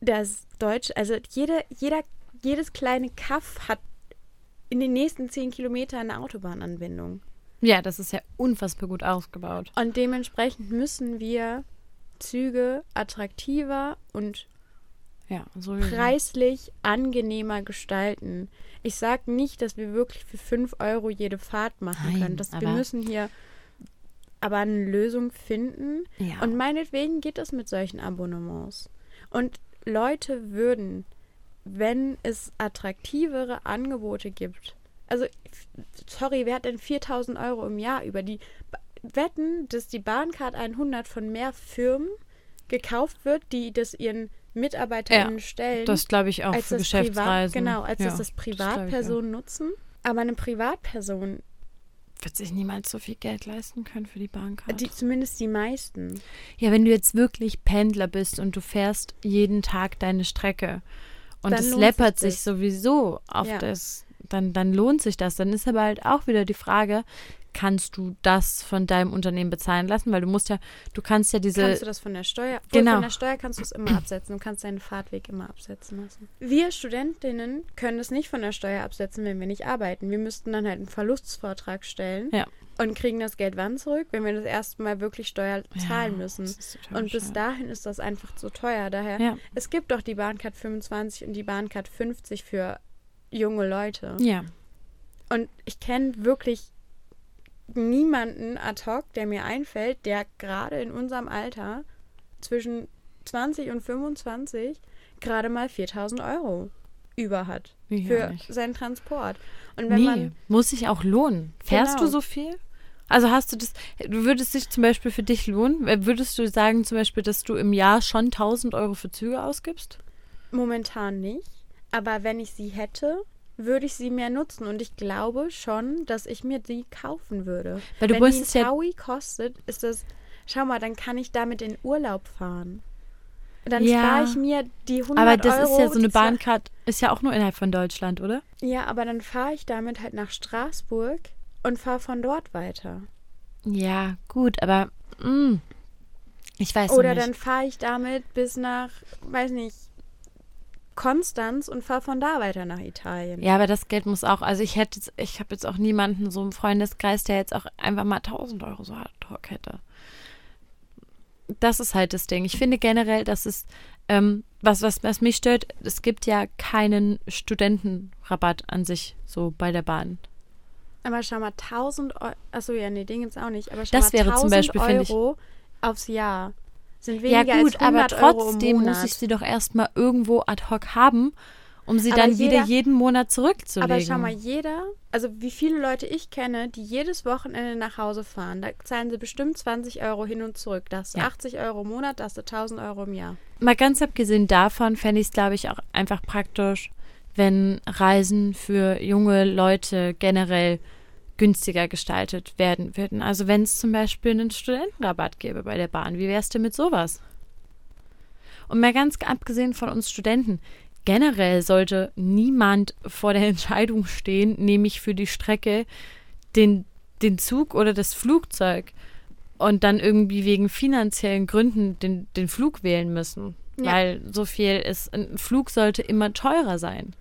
das Deutsch, also jede, jeder, jedes kleine Kaff hat in den nächsten zehn Kilometern eine Autobahnanbindung. Ja, das ist ja unfassbar gut ausgebaut. Und dementsprechend müssen wir Züge attraktiver und Ja, so preislich angenehmer gestalten. Ich sage nicht, dass wir wirklich für 5 Euro jede Fahrt machen Nein, können. Das, wir müssen hier aber eine Lösung finden. Ja. Und meinetwegen geht das mit solchen Abonnements. Und Leute würden, wenn es attraktivere Angebote gibt, also, sorry, wer hat denn 4000 Euro im Jahr über die Wetten, dass die Bahncard 100 von mehr Firmen gekauft wird, die das ihren MitarbeiterInnen stellen, Das glaube ich auch als für das Privat, Geschäftsreisen. genau, als ja, dass das ich Privatpersonen nutzen. Aber eine Privatperson. Wird sich niemals so viel Geld leisten können für die Bahnkarte. die, zumindest die meisten, ja, wenn du jetzt wirklich Pendler bist und du fährst jeden Tag deine Strecke und es läppert sich sowieso auf Ja. das, dann, dann lohnt sich das. Dann ist aber halt auch wieder die Frage, kannst du das von deinem Unternehmen bezahlen lassen? Weil du musst ja, du kannst ja diese. kannst du das von der Steuer, Genau. von der Steuer kannst du es immer absetzen. Du kannst deinen Fahrtweg immer absetzen lassen. Wir Studentinnen können es nicht von der Steuer absetzen, wenn wir nicht arbeiten. Wir müssten dann halt einen Verlustsvortrag stellen Ja. und kriegen das Geld wann zurück, wenn wir das erste Mal wirklich Steuer zahlen müssen. das ist total Und bis bescheuert. dahin ist das einfach zu teuer. Daher, Ja. es gibt doch die Bahncard 25 und die Bahncard 50 für junge Leute. Ja. Und ich kenne wirklich niemanden ad hoc, der mir einfällt, der gerade in unserem Alter zwischen 20 und 25 gerade mal 4000 Euro über hat Ja, für nicht. seinen Transport. Und wenn nee, man muss sich auch lohnen. Fährst Genau. du so viel? Also hast du das, du würdest dich zum Beispiel für dich lohnen? Äh, Würdest du sagen zum Beispiel, dass du im Jahr schon 1000 Euro für Züge ausgibst? momentan nicht, aber wenn ich sie hätte, würde ich sie mehr nutzen und ich glaube schon, dass ich mir die kaufen würde. Weil du wenn die es ja- Taui kostet, ist das schau mal, dann kann ich damit in Urlaub fahren. Dann Ja. spare ich mir die 100 Aber das Euro. ist ja so eine Bahncard, ist ja auch nur innerhalb von Deutschland, oder? Ja, aber dann fahre ich damit halt nach Straßburg und fahre von dort weiter. Ja, gut, aber mh, ich weiß Oder nicht. dann fahre ich damit bis nach, weiß nicht, Konstanz und fahre von da weiter nach Italien. Ja, aber das Geld muss auch, also ich hätte ich habe jetzt auch niemanden so im Freundeskreis, der jetzt auch einfach mal 1000 Euro so ad hoc hätte. Das ist halt das Ding. Ich finde generell, dass es, ähm, was, was, was mich stört, es gibt ja keinen Studentenrabatt an sich so bei der Bahn. Aber schau mal, 1000 Euro, achso, ja, nee, den gibt's auch nicht, aber schau Das mal, wäre zum 1000 Beispiel, finde ich- Euro aufs Jahr sind weniger Ja gut, als 100 aber trotzdem muss ich sie doch erstmal irgendwo ad hoc haben um sie Aber dann jeder- wieder jeden Monat zurückzulegen. Aber schau mal, jeder, also wie viele Leute ich kenne, die jedes Wochenende nach Hause fahren, da zahlen sie bestimmt 20 Euro hin und zurück. Da hast du Ja. 80 Euro im Monat, da hast du 1000 Euro im Jahr. Mal ganz abgesehen davon fände ich es, glaube ich, auch einfach praktisch, wenn Reisen für junge Leute generell günstiger gestaltet werden würden. Also wenn es zum Beispiel einen Studentenrabatt gäbe bei der Bahn, wie wär's denn mit sowas? Und mal ganz abgesehen von uns Studenten, generell sollte niemand vor der Entscheidung stehen, nämlich für die Strecke den, den Zug oder das Flugzeug und dann irgendwie wegen finanziellen Gründen den, den Flug wählen müssen. Ja. Weil so viel ist, ein Flug sollte immer teurer sein.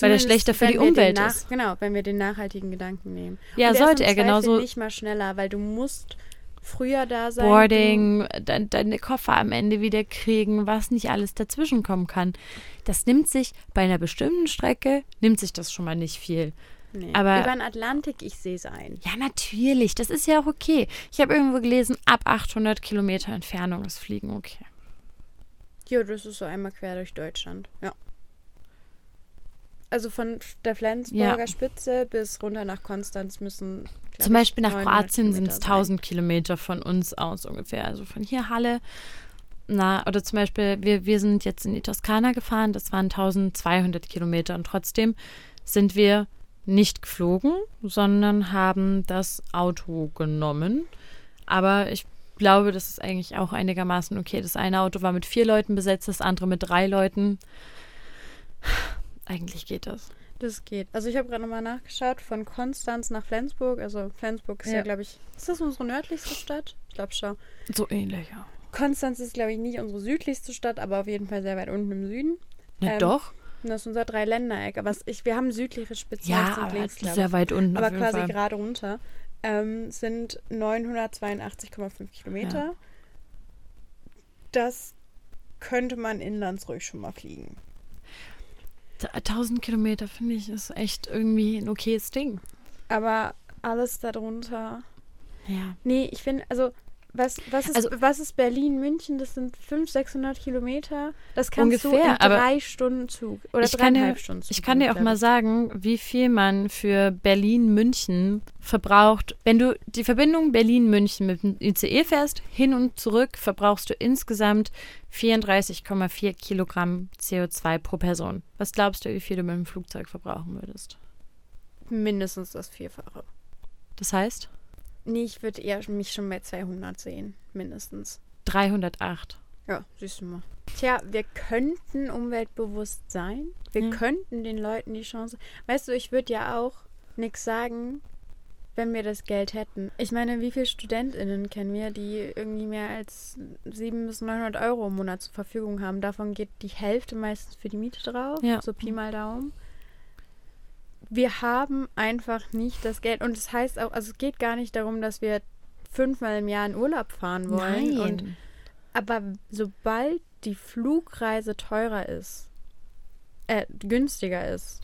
Weil er schlechter für die Umwelt nach, ist. Genau, wenn wir den nachhaltigen Gedanken nehmen. Ja, sollte er genauso. nicht mal schneller, weil du musst früher da sein. Boarding, dein, deine Koffer am Ende wieder kriegen, was nicht alles dazwischen kommen kann. Das nimmt sich bei einer bestimmten Strecke, nimmt sich das schon mal nicht viel. Nee. aber- Über den Atlantik, ich sehe es ein. Ja, natürlich, das ist ja auch okay. Ich habe irgendwo gelesen, ab 800 Kilometer Entfernung ist Fliegen okay. Ja, das ist so einmal quer durch Deutschland. Ja. Also von der Flensburger Ja. Spitze bis runter nach Konstanz müssen. Zum Beispiel nach 900 Kroatien sind es Kilometer sein. 1000 Kilometer von uns aus ungefähr. Also von hier Halle. Na, oder zum Beispiel, wir, wir sind jetzt in die Toskana gefahren, das waren 1200 Kilometer und trotzdem sind wir nicht geflogen, sondern haben das Auto genommen. Aber ich glaube, das ist eigentlich auch einigermaßen okay. Das eine Auto war mit vier Leuten besetzt, das andere mit drei Leuten. Eigentlich geht das. Das geht. Also ich habe gerade nochmal nachgeschaut, von Konstanz nach Flensburg. Also Flensburg ist ja, Ja. glaube ich, ist das unsere nördlichste Stadt? Ich glaube schon. So ähnlich, ja. Konstanz ist, glaube ich, nicht unsere südlichste Stadt, aber auf jeden Fall sehr weit unten im Süden. Na Ähm, doch. Das ist unser Dreiländereck. Aber ich, wir haben südliche Spitze, Ja, aber links, ist sehr weit unten. Aber quasi Fall. gerade runter. Ähm, sind 982,5 Kilometer. Ja. Das könnte man inlands ruhig schon mal fliegen. 1000 Kilometer finde ich ist echt irgendwie ein okayes Ding. Aber alles darunter. Ja. Nee, ich finde, also, was, was, ist, Also- was ist Berlin, München? Das sind 500, 600 Kilometer. Das kannst du Ungefähr, in aber drei Stunden Zug. Oder kann, dir, dreieinhalb Stunden Zug. ich kann dir auch mal sagen, wie viel man für Berlin-München verbraucht. Wenn du die Verbindung Berlin-München mit dem ICE fährst, hin und zurück, verbrauchst du insgesamt 34,4 Kilogramm CO2 pro Person. Was glaubst du, wie viel du mit dem Flugzeug verbrauchen würdest? Mindestens das Vierfache. Das heißt Nee, ich würde eher mich schon bei 200 sehen. Mindestens. 308. Ja, siehst du mal. Tja, wir könnten umweltbewusst sein. Wir Ja. könnten den Leuten die Chance. Weißt du, ich würde ja auch nichts sagen, wenn wir das Geld hätten. Ich meine, wie viele StudentInnen kennen wir, die irgendwie mehr als 700 bis 900 Euro im Monat zur Verfügung haben? Davon geht die Hälfte meistens für die Miete drauf. Ja. So Pi mal Daumen. Wir haben einfach nicht das Geld. Und es heißt auch, also es geht gar nicht darum, dass wir fünfmal im Jahr in Urlaub fahren wollen. Und Nein. aber sobald die Flugreise teurer ist, äh, günstiger ist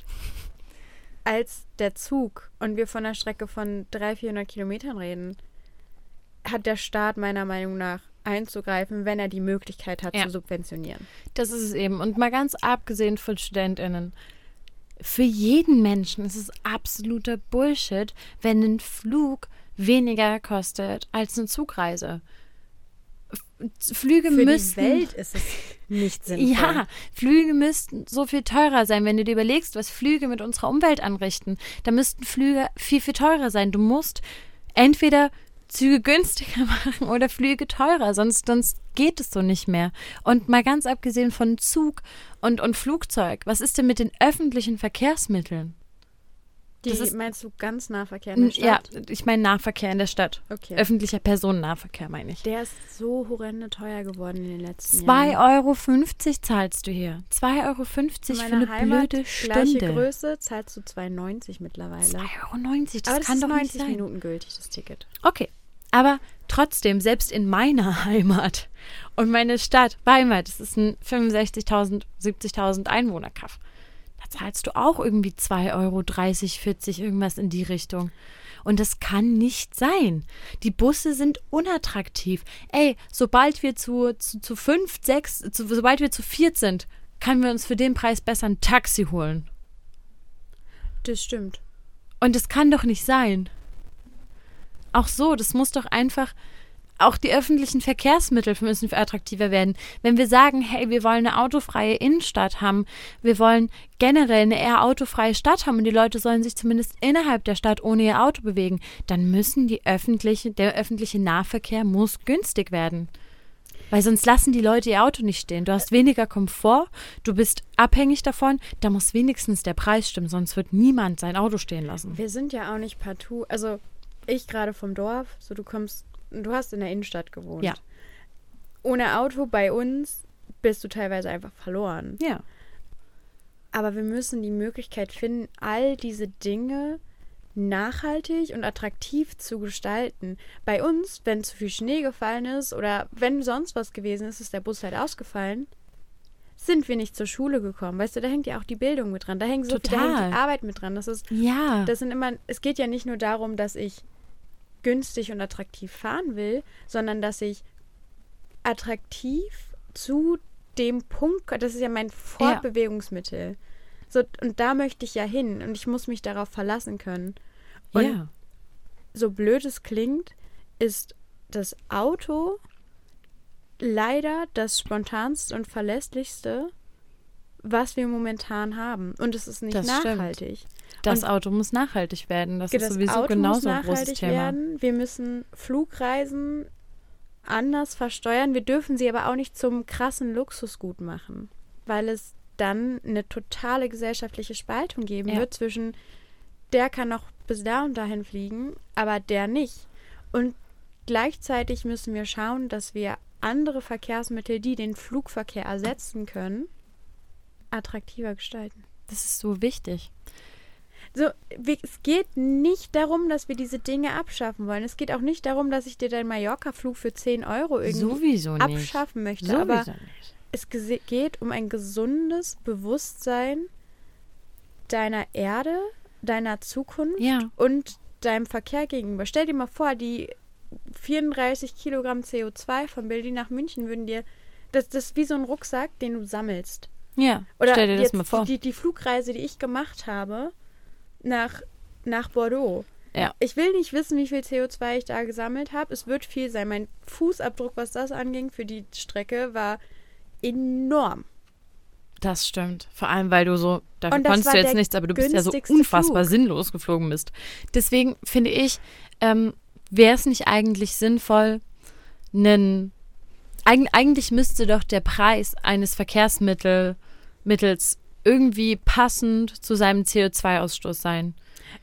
als der Zug und wir von einer Strecke von 300, 400 Kilometern reden, hat der Staat meiner Meinung nach einzugreifen, wenn er die Möglichkeit hat Ja. zu subventionieren. Das ist es eben. Und mal ganz abgesehen von StudentInnen. Für jeden Menschen ist es absoluter Bullshit, wenn ein Flug weniger kostet als eine Zugreise. Flüge Für müssen. die Welt ist es nicht sinnvoll. Ja, Flüge müssten so viel teurer sein. Wenn du dir überlegst, was Flüge mit unserer Umwelt anrichten, dann müssten Flüge viel, viel teurer sein. Du musst entweder Züge günstiger machen oder Flüge teurer, sonst, sonst geht es so nicht mehr. Und mal ganz abgesehen von Zug und, und Flugzeug, was ist denn mit den öffentlichen Verkehrsmitteln? Die, das ist- meinst du ganz Nahverkehr in der Ja, Stadt? ich meine Nahverkehr in der Stadt. Okay. Öffentlicher Personennahverkehr meine ich. Der ist so horrende teuer geworden in den letzten 2,50 Jahren. Euro zahlst du hier. 2,50 Euro für In eine Heimat, blöde gleiche Stunde. Größe, zahlst du 2,90 mittlerweile. 2,90 Euro, das Aber das kann ist doch 90 nicht sein. Minuten gültig, das Ticket. Okay, aber trotzdem, selbst in meiner Heimat und meine Stadt Weimar, das ist ein 65.000, 70.000 Einwohnerkaff, da zahlst du auch irgendwie 2,30 Euro, 40, irgendwas in die Richtung. Und das kann nicht sein. Die Busse sind unattraktiv. Ey, sobald wir zu, zu, zu fünf, sechs, zu, sobald wir zu viert sind, können wir uns für den Preis besser ein Taxi holen. Das stimmt. Und das kann doch nicht sein. Auch so, das muss doch einfach, auch die öffentlichen Verkehrsmittel müssen attraktiver werden. Wenn wir sagen, hey, wir wollen eine autofreie Innenstadt haben, wir wollen generell eine eher autofreie Stadt haben und die Leute sollen sich zumindest innerhalb der Stadt ohne ihr Auto bewegen, dann müssen die öffentliche, der öffentliche Nahverkehr muss günstig werden. Weil sonst lassen die Leute ihr Auto nicht stehen. Du hast weniger Komfort, du bist abhängig davon, da muss wenigstens der Preis stimmen, sonst wird niemand sein Auto stehen lassen. Wir sind ja auch nicht partout, also ich gerade vom Dorf, so du kommst, du hast in der Innenstadt gewohnt. Ja. Ohne Auto bei uns bist du teilweise einfach verloren. Ja. Aber wir müssen die Möglichkeit finden, all diese Dinge nachhaltig und attraktiv zu gestalten. Bei uns, wenn zu viel Schnee gefallen ist oder wenn sonst was gewesen ist, ist der Bus halt ausgefallen, sind wir nicht zur Schule gekommen. Weißt du, da hängt ja auch die Bildung mit dran. Da hängt so viel, da Total. hängt die Arbeit mit dran. Das ist, Ja. das sind immer, es geht ja nicht nur darum, dass ich günstig und attraktiv fahren will, sondern dass ich attraktiv zu dem Punkt, das ist ja mein Fortbewegungsmittel. So, und da möchte ich ja hin und ich muss mich darauf verlassen können. Und ja. so blöd es klingt, ist das Auto leider das spontanste und verlässlichste, was wir momentan haben. Und es ist nicht Das stimmt. nachhaltig. Das Und- Auto muss nachhaltig werden. Das ist das sowieso Auto genauso muss ein großes nachhaltig Thema. werden. Wir müssen Flugreisen anders versteuern. Wir dürfen sie aber auch nicht zum krassen Luxusgut machen, weil es dann eine totale gesellschaftliche Spaltung geben Ja. wird zwischen der kann noch bis da und dahin fliegen, aber der nicht. Und gleichzeitig müssen wir schauen, dass wir andere Verkehrsmittel, die den Flugverkehr ersetzen können, attraktiver gestalten. Das ist so wichtig. So, es geht nicht darum, dass wir diese Dinge abschaffen wollen. Es geht auch nicht darum, dass ich dir deinen Mallorca-Flug für 10 Euro irgendwie Sowieso nicht. abschaffen möchte. Sowieso Aber nicht. es geht um ein gesundes Bewusstsein deiner Erde, deiner Zukunft Ja. und deinem Verkehr gegenüber. Stell dir mal vor, die 34 Kilogramm CO2 von Berlin nach München würden dir. Das, das ist wie so ein Rucksack, den du sammelst. Ja. Oder Stell dir das mal vor. Die, die Flugreise, die ich gemacht habe nach, nach Bordeaux. Ja. Ich will nicht wissen, wie viel CO2 ich da gesammelt habe. Es wird viel sein. Mein Fußabdruck, was das anging, für die Strecke war enorm. Das stimmt. Vor allem, weil du so, dafür konntest du jetzt nichts, aber du bist ja so unfassbar Flug. sinnlos geflogen bist. Deswegen finde ich, ähm, wäre es nicht eigentlich sinnvoll, einen, eig eigentlich müsste doch der Preis eines Verkehrsmittels irgendwie passend zu seinem CO2-Ausstoß sein.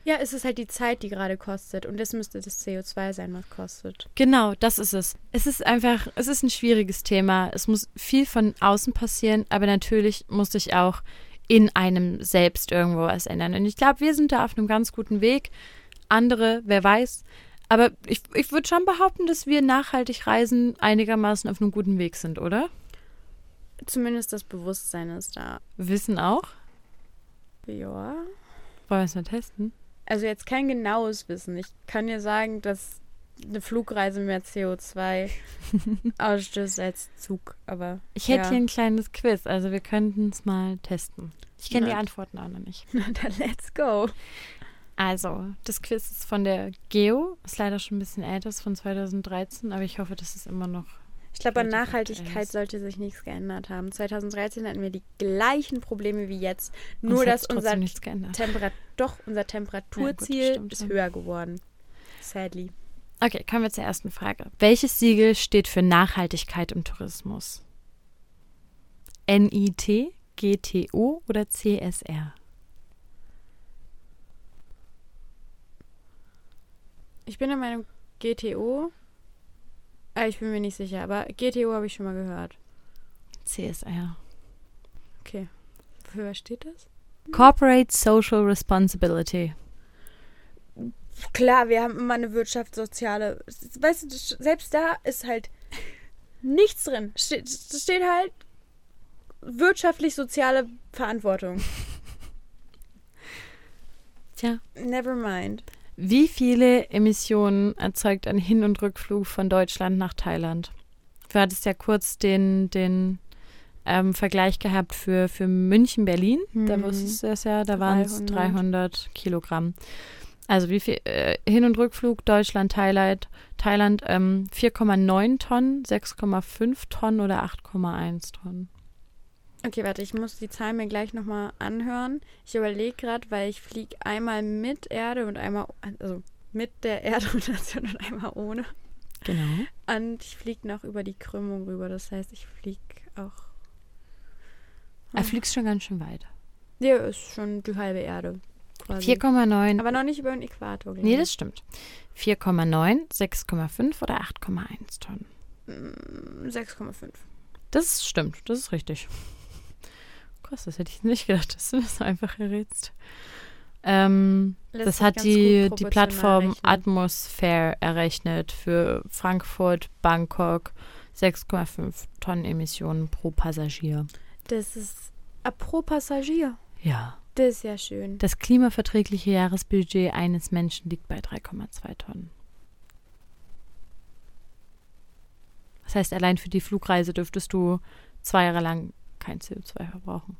Ja, es ist halt die Zeit, die gerade kostet. Und das müsste das CO2 sein, was kostet. Genau, das ist es. Es ist einfach, es ist ein schwieriges Thema. Es muss viel von außen passieren, aber natürlich muss sich auch in einem selbst irgendwo was ändern. Und ich glaube, wir sind da auf einem ganz guten Weg. Andere, wer weiß. Aber ich, ich würde schon behaupten, dass wir nachhaltig reisen einigermaßen auf einem guten Weg sind, oder? Zumindest das Bewusstsein ist da. Wissen auch. Ja. Wollen wir es mal testen? Also jetzt kein genaues Wissen. Ich kann dir sagen, dass eine Flugreise mehr CO2 ausstößt als Zug. Aber Ich hätte ja. hier ein kleines Quiz, also wir könnten es mal testen. Ich kenne die. Antworten auch noch nicht. Na dann let's go. Also, das Quiz ist von der Geo, ist leider schon ein bisschen älter, ist von 2013, aber ich hoffe, dass es immer noch. Ich glaube, an Nachhaltigkeit ist. sollte sich nichts geändert haben. 2013 hatten wir die gleichen Probleme wie jetzt. Nur, dass unser. Temperat doch, unser Temperaturziel stimmt ist schon. höher geworden. Sadly. Okay, kommen wir zur ersten Frage. Welches Siegel steht für Nachhaltigkeit im Tourismus? NIT, GTO oder CSR? Ich bin der Meinung, GTO. Ah, ich bin mir nicht sicher, aber GTO habe ich schon mal gehört. CSR. Okay. Für was steht das? Corporate Social Responsibility. Klar, wir haben immer eine wirtschaftssoziale. Weißt du, selbst da ist halt nichts drin. Steht, es steht halt wirtschaftlich-soziale Verantwortung. Tja. Never mind. Wie viele Emissionen erzeugt ein Hin- und Rückflug von Deutschland nach Thailand? Du hattest ja kurz den, den ähm, Vergleich gehabt für, für München, Berlin. Da Mhm. wusstest du das ja, da waren es 300. 300 Kilogramm. Also wie viel äh, Hin- und Rückflug Deutschland, Thailand, Thailand ähm, 4,9 Tonnen, 6,5 Tonnen oder 8,1 Tonnen. Okay, warte, ich muss die Zahl mir gleich nochmal anhören. Ich überlege gerade, weil ich fliege einmal mit Erde und einmal, also mit der Erdrotation und einmal ohne. Genau. Und ich fliege noch über die Krümmung rüber. Das heißt, ich fliege auch. Er fliegst schon ganz schön weit. Ja, ist schon die halbe Erde. Quasi. 4,9. Aber noch nicht über den Äquator. glaub Nee, das stimmt. 4,9, 6,5 oder 8,1 Tonnen. Mm, 6,5. Das stimmt, das ist richtig. Krass, das hätte ich nicht gedacht, dass du das so einfach errätst. Ähm, das hat die, die Plattform rechnen. Atmosphere errechnet für Frankfurt, Bangkok. 6,5 Tonnen Emissionen pro Passagier. Das ist ah, pro Passagier. Ja. Das ist ja schön. Das klimaverträgliche Jahresbudget eines Menschen liegt bei 3,2 Tonnen. Das heißt, allein für die Flugreise dürftest du zwei Jahre lang kein CO2 verbrauchen.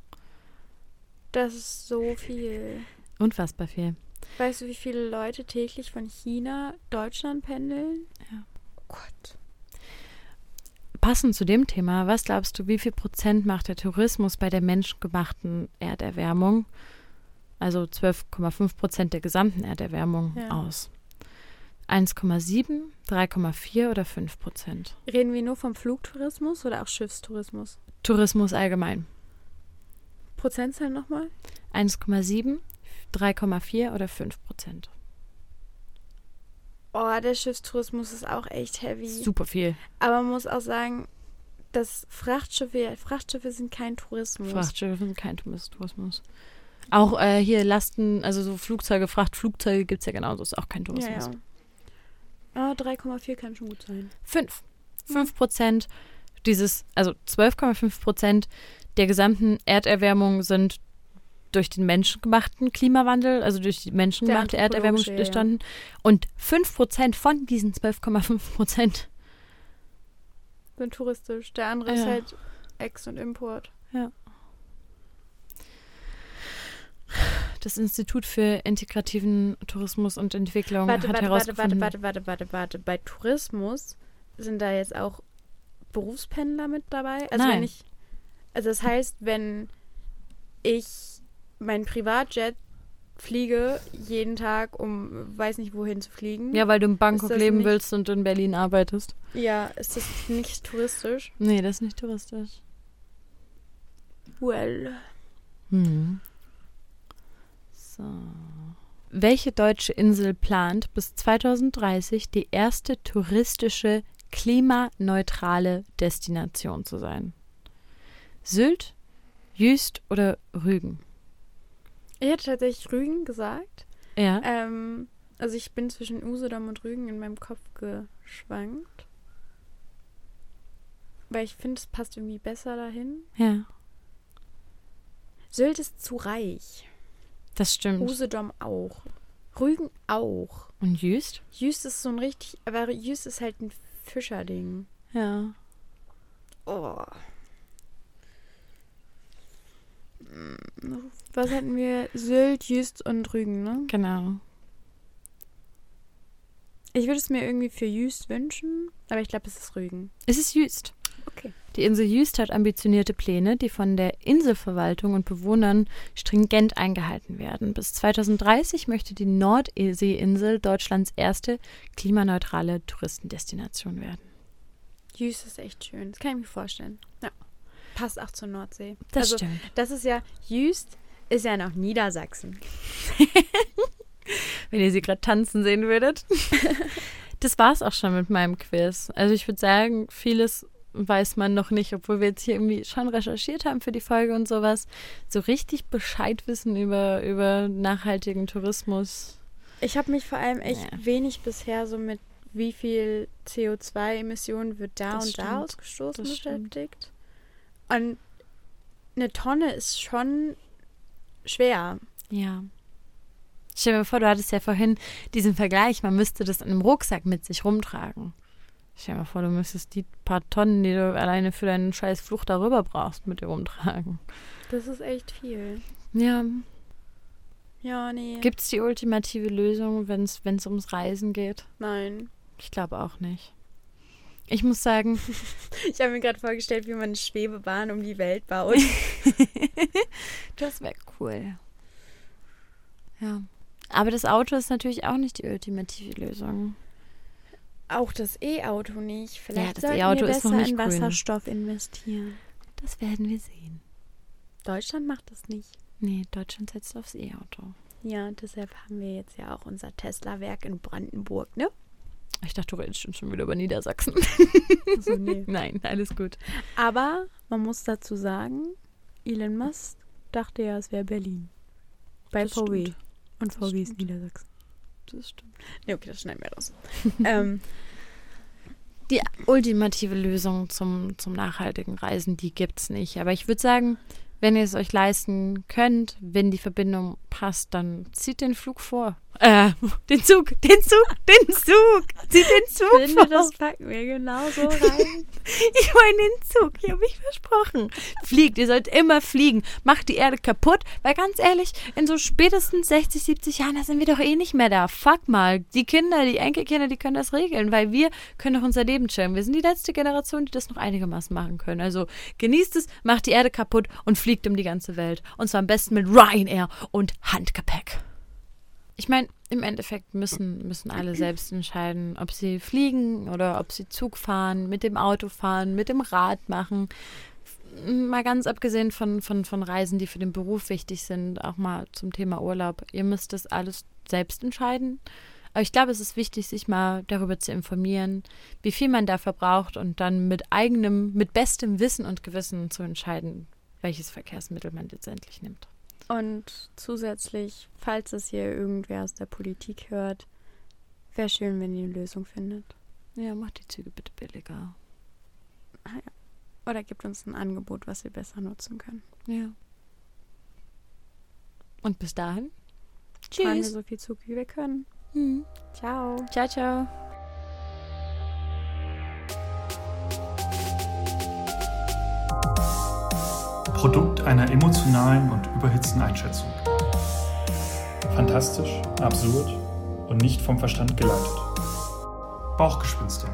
Das ist so viel. Unfassbar viel. Weißt du, wie viele Leute täglich von China Deutschland pendeln? Ja. Oh Gott. Passend zu dem Thema, was glaubst du, wie viel Prozent macht der Tourismus bei der menschengemachten Erderwärmung, also 12,5 Prozent der gesamten Erderwärmung, Ja. aus? 1,7, 3,4 oder 5 Prozent? Reden wir nur vom Flugtourismus oder auch Schiffstourismus? Tourismus allgemein. Prozentzahl nochmal? 1,7, 3,4 oder 5 Prozent. Oh, der Schiffstourismus ist auch echt heavy. Super viel. Aber man muss auch sagen, dass Frachtschiffe, Frachtschiffe sind kein Tourismus. Frachtschiffe sind kein Tourismus. Auch äh, hier Lasten, also so Flugzeuge, Frachtflugzeuge gibt es ja genauso, ist auch kein Ja, Tourismus. ja. Ah, 3,4 kann schon gut sein. 5. 5 Prozent dieses, also 12,5 Prozent der gesamten Erderwärmung sind durch den menschengemachten Klimawandel, also durch die menschengemachte Der Erderwärmung anthropologische, ja, ja. entstanden. Und 5 Prozent von diesen 12,5 Prozent. Sind touristisch. Der andere ist Ja. halt Ex- und Import. Das Institut für integrativen Tourismus und Entwicklung Warte, hat warte, warte, herausgefunden. warte, warte, warte, warte, warte. Bei Tourismus sind da jetzt auch Berufspendler mit dabei? Also Nein. wenn ich. Also das heißt, wenn ich mein Privatjet fliege jeden Tag, um weiß nicht wohin zu fliegen. Ja, weil du in Bangkok leben nicht- willst und in Berlin arbeitest. Ja, ist das nicht touristisch? Nee, das ist nicht touristisch. Well. Hm. So. Welche deutsche Insel plant bis 2030 die erste touristische klimaneutrale Destination zu sein? Sylt, Jüst oder Rügen? Ich hätte tatsächlich Rügen gesagt. Ja. Ähm, also ich bin zwischen Usedom und Rügen in meinem Kopf geschwankt. Weil ich finde, es passt irgendwie besser dahin. Ja, Sylt ist zu reich. das stimmt. Usedom auch. Rügen auch. Und Jüst? Jüst ist so ein richtig, aber Jüst ist halt ein Fischerding. Ja. Oh. Was hatten wir? Sylt, Jüst und Rügen, ne? Genau. Ich würde es mir irgendwie für Jüst wünschen, aber ich glaube, es ist Rügen. Es ist Jüst. Okay. Die Insel Jüst hat ambitionierte Pläne, die von der Inselverwaltung und Bewohnern stringent eingehalten werden. Bis 2030 möchte die Nordseeinsel Deutschlands erste klimaneutrale Touristendestination werden. Jüst ist echt schön. Das kann ich mir vorstellen. Ja. Passt auch zur Nordsee. Das also, stimmt. das ist ja, Jüst ist ja noch Niedersachsen. Wenn ihr sie gerade tanzen sehen würdet. das war's auch schon mit meinem Quiz. Also ich würde sagen, vieles weiß man noch nicht, obwohl wir jetzt hier irgendwie schon recherchiert haben für die Folge und sowas. So richtig Bescheid wissen über, über nachhaltigen Tourismus. Ich habe mich vor allem echt Ja. wenig bisher so mit wie viel CO2-Emissionen wird da Das und da stimmt. ausgestoßen Das stimmt. beschäftigt. Und eine Tonne ist schon schwer. Ja. Stell dir mal vor, du hattest ja vorhin diesen Vergleich, man müsste das in einem Rucksack mit sich rumtragen. Stell dir mal vor, du müsstest die paar Tonnen, die du alleine für deinen scheiß Flucht darüber brauchst, mit dir rumtragen. Das ist echt viel. Ja. Ja, nee. Gibt es die ultimative Lösung, wenn es ums Reisen geht? Nein. Ich glaube auch nicht. Ich muss sagen. ich habe mir gerade vorgestellt, wie man eine Schwebebahn um die Welt baut. das wäre cool. Ja. Aber das Auto ist natürlich auch nicht die ultimative Lösung. Auch das E-Auto nicht. Vielleicht ja, E-Auto ist noch nicht in grün. Wasserstoff investieren. Das werden wir sehen. Deutschland macht das nicht. Nee, Deutschland setzt aufs E-Auto. Ja, deshalb haben wir jetzt ja auch unser Tesla-Werk in Brandenburg, ne? Ich dachte, du redest schon wieder über Niedersachsen. Also, nee. Nein, alles gut. Aber man muss dazu sagen, Elon Musk dachte ja, es wäre Berlin. Bei Das VW. stimmt. Und VW ist. Niedersachsen. Das stimmt. Nee, okay, das schneiden wir raus. ähm, Die ultimative Lösung zum, zum nachhaltigen Reisen, die gibt's nicht. Aber ich würde sagen, wenn ihr es euch leisten könnt, wenn die Verbindung passt, dann zieht den Flug vor. Äh, den Zug, den Zug, den Zug. Zieht den Zug finde, vor. das packen wir genauso rein. Ich meine den Zug, ich habe mich versprochen. Fliegt, ihr sollt immer fliegen. Macht die Erde kaputt, weil ganz ehrlich, in so spätestens 60, 70 Jahren, da sind wir doch eh nicht mehr da. Fuck mal. Die Kinder, die Enkelkinder, die können das regeln, weil wir können doch unser Leben chillen. Wir sind die letzte Generation, die das noch einigermaßen machen können. Also genießt es, macht die Erde kaputt und fliegt um die ganze Welt. Und zwar am besten mit Ryanair und Handgepäck. Ich meine, im Endeffekt müssen, müssen alle selbst entscheiden, ob sie fliegen oder ob sie Zug fahren, mit dem Auto fahren, mit dem Rad machen. Mal ganz abgesehen von, von, von Reisen, die für den Beruf wichtig sind, auch mal zum Thema Urlaub. Ihr müsst das alles selbst entscheiden. Aber ich glaube, es ist wichtig, sich mal darüber zu informieren, wie viel man dafür braucht und dann mit eigenem, mit bestem Wissen und Gewissen zu entscheiden, welches Verkehrsmittel man letztendlich nimmt. Und zusätzlich, falls es hier irgendwer aus der Politik hört, wäre schön, wenn ihr eine Lösung findet. Ja, macht die Züge bitte billiger. Oder gibt uns ein Angebot, was wir besser nutzen können. Ja. Und bis dahin. Fahren wir Tschüss. so viel Zug, wie wir können. Mhm. Ciao. Ciao, ciao. Produkt einer emotionalen und überhitzten Einschätzung. Fantastisch, absurd und nicht vom Verstand geleitet. Bauchgespinste,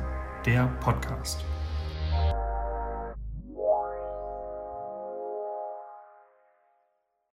der Podcast.